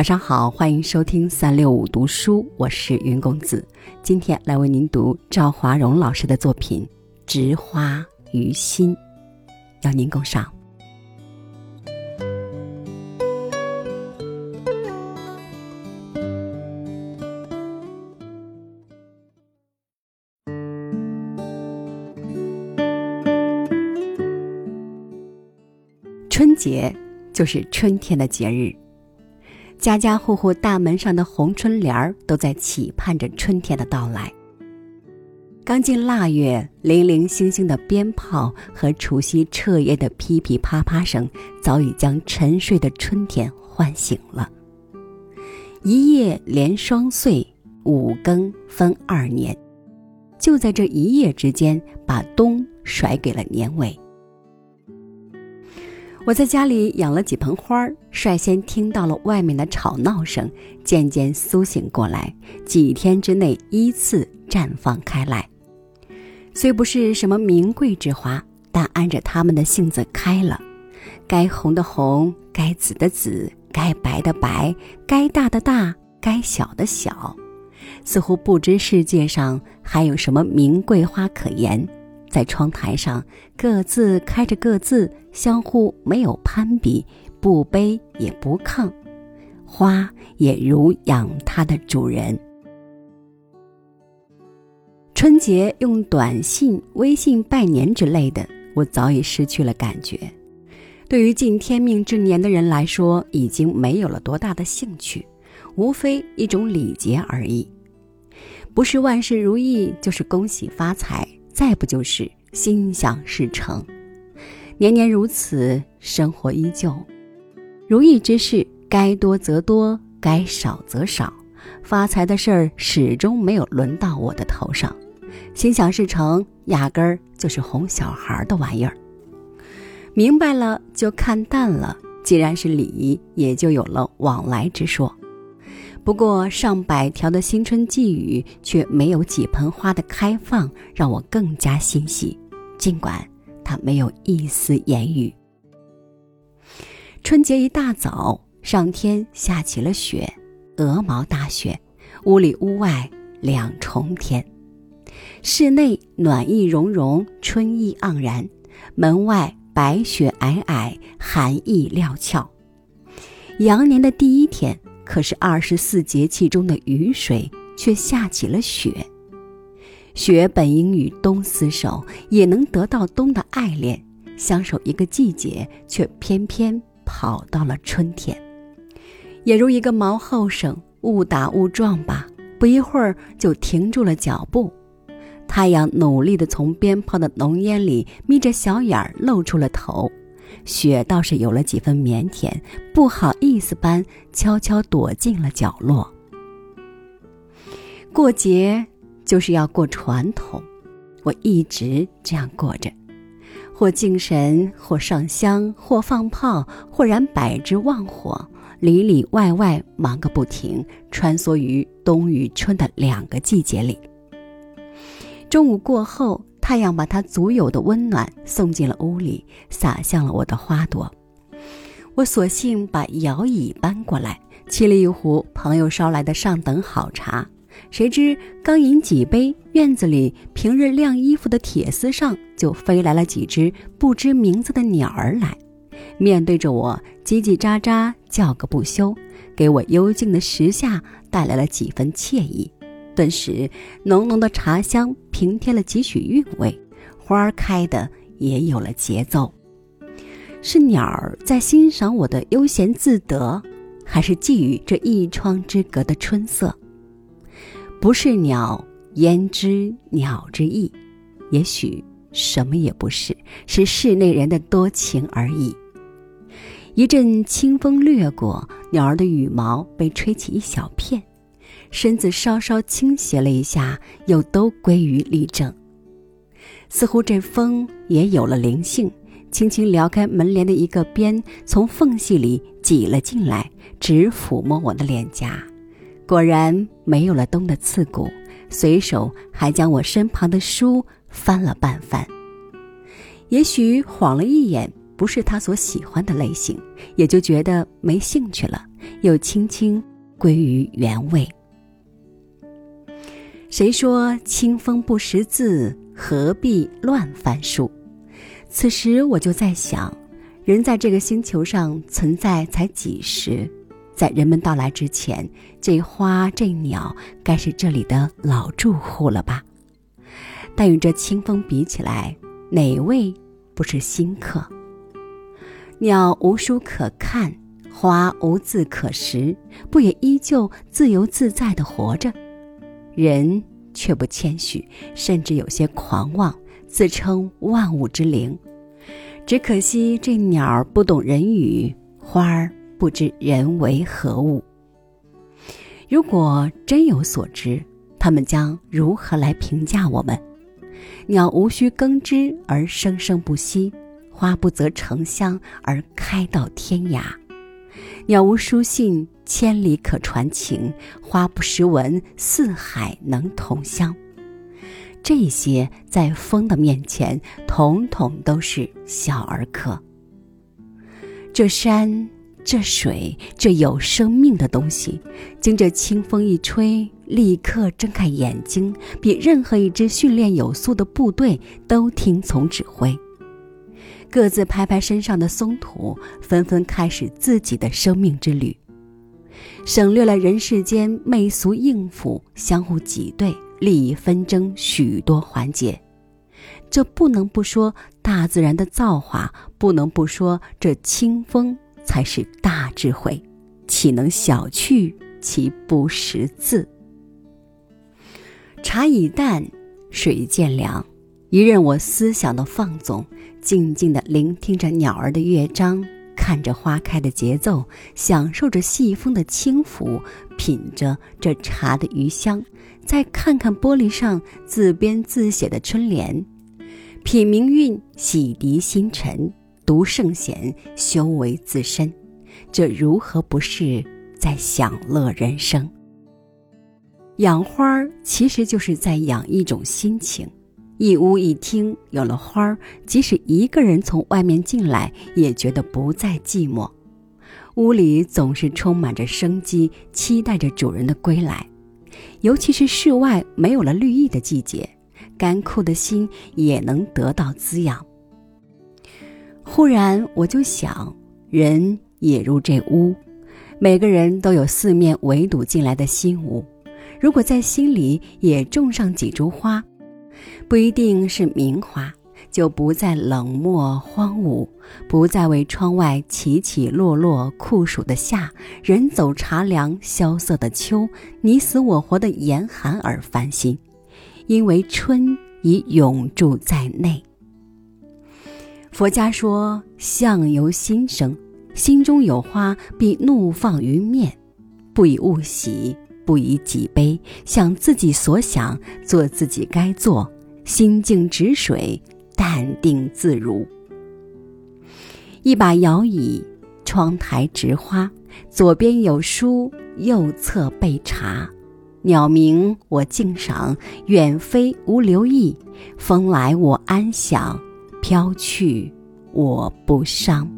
晚上好，欢迎收听三六五读书，我是云公子。今天来为您读赵华荣老师的作品《植花于心》，邀您共赏。春节就是春天的节日。家家户户大门上的红春联儿都在期盼着春天的到来。刚进腊月，零零星星的鞭炮和除夕彻夜的噼噼啪啪声，早已将沉睡的春天唤醒了。一夜连双岁，五更分二年，就在这一夜之间，把冬甩给了年尾。我在家里养了几盆花儿，率先听到了外面的吵闹声，渐渐苏醒过来。几天之内依次绽放开来，虽不是什么名贵之花，但按着它们的性子开了。该红的红，该紫的紫，该白的白，该大的大，该小的小，似乎不知世界上还有什么名贵花可言。在窗台上，各自开着各自，相互没有攀比，不卑也不亢，花也如养它的主人。春节用短信、微信拜年之类的，我早已失去了感觉。对于尽天命之年的人来说，已经没有了多大的兴趣，无非一种礼节而已。不是万事如意，就是恭喜发财。再不就是心想事成，年年如此，生活依旧。如意之事该多则多，该少则少，发财的事儿始终没有轮到我的头上。心想事成，压根儿就是哄小孩的玩意儿。明白了就看淡了，既然是礼，也就有了往来之说。不过上百条的新春寄语，却没有几盆花的开放，让我更加欣喜。尽管他没有一丝言语。春节一大早，上天下起了雪，鹅毛大雪，屋里屋外两重天。室内暖意融融，春意盎然；门外白雪皑皑，寒意料峭。羊年的第一天。可是二十四节气中的雨水却下起了雪，雪本应与冬厮守，也能得到冬的爱恋，相守一个季节，却偏偏跑到了春天。也如一个毛后生，误打误撞吧，不一会儿就停住了脚步。太阳努力地从鞭炮的浓烟里眯着小眼儿露出了头。雪倒是有了几分腼腆，不好意思般悄悄躲进了角落。过节就是要过传统，我一直这样过着，或敬神，或上香，或放炮，或燃百枝旺火，里里外外忙个不停，穿梭于冬与春的两个季节里。中午过后。太阳把它足有的温暖送进了屋里，洒向了我的花朵。我索性把摇椅搬过来，沏了一壶朋友捎来的上等好茶。谁知刚饮几杯，院子里平日晾衣服的铁丝上就飞来了几只不知名字的鸟儿来，面对着我叽叽喳喳叫个不休，给我幽静的时下带来了几分惬意。顿时，浓浓的茶香平添了几许韵味，花儿开的也有了节奏。是鸟儿在欣赏我的悠闲自得，还是觊觎这一窗之隔的春色？不是鸟，焉知鸟之意？也许什么也不是，是室内人的多情而已。一阵清风掠过，鸟儿的羽毛被吹起一小片。身子稍稍倾斜了一下，又都归于立正。似乎这风也有了灵性，轻轻撩开门帘的一个边，从缝隙里挤了进来，直抚摸我的脸颊。果然没有了冬的刺骨，随手还将我身旁的书翻了半翻。也许晃了一眼，不是他所喜欢的类型，也就觉得没兴趣了，又轻轻归于原位。谁说清风不识字，何必乱翻书？此时我就在想，人在这个星球上存在才几时，在人们到来之前，这花这鸟该是这里的老住户了吧？但与这清风比起来，哪位不是新客？鸟无书可看，花无字可识，不也依旧自由自在的活着？人却不谦虚，甚至有些狂妄。自称万物之灵，只可惜这鸟不懂人语，花儿不知人为何物。如果真有所知，他们将如何来评价我们？鸟无需耕织而生生不息，花不择城乡而开到天涯。鸟无书信，千里可传情；花不识文，四海能同乡。这些在风的面前，统统都是小儿科。这山，这水，这有生命的东西，经这清风一吹，立刻睁开眼睛，比任何一支训练有素的部队都听从指挥，各自拍拍身上的松土，纷纷开始自己的生命之旅，省略了人世间媚俗应付、相互挤兑。利益纷争许多环节，这不能不说大自然的造化，不能不说这清风才是大智慧，岂能小觑其不识字？茶已淡，水渐凉，一任我思想的放纵，静静地聆听着鸟儿的乐章，看着花开的节奏，享受着细风的轻抚，品着这茶的余香。再看看玻璃上自编自写的春联，品明韵，洗涤心尘，读圣贤，修为自身，这如何不是在享乐人生？养花儿其实就是在养一种心情。一屋一厅有了花儿，即使一个人从外面进来，也觉得不再寂寞。屋里总是充满着生机，期待着主人的归来。尤其是室外没有了绿意的季节，干枯的心也能得到滋养。忽然，我就想，人也如这屋，每个人都有四面围堵进来的心屋。如果在心里也种上几株花，不一定是名花。就不再冷漠荒芜，不再为窗外起起落落酷暑的夏、人走茶凉萧瑟的秋、你死我活的严寒而烦心，因为春已永驻在内。佛家说：“相由心生，心中有花，必怒放于面。不以物喜，不以己悲，想自己所想，做自己该做，心静止水。”淡定自如。一把摇椅，窗台植花，左边有书，右侧备茶。鸟鸣我静赏，远飞无留意。风来我安享，飘去我不伤。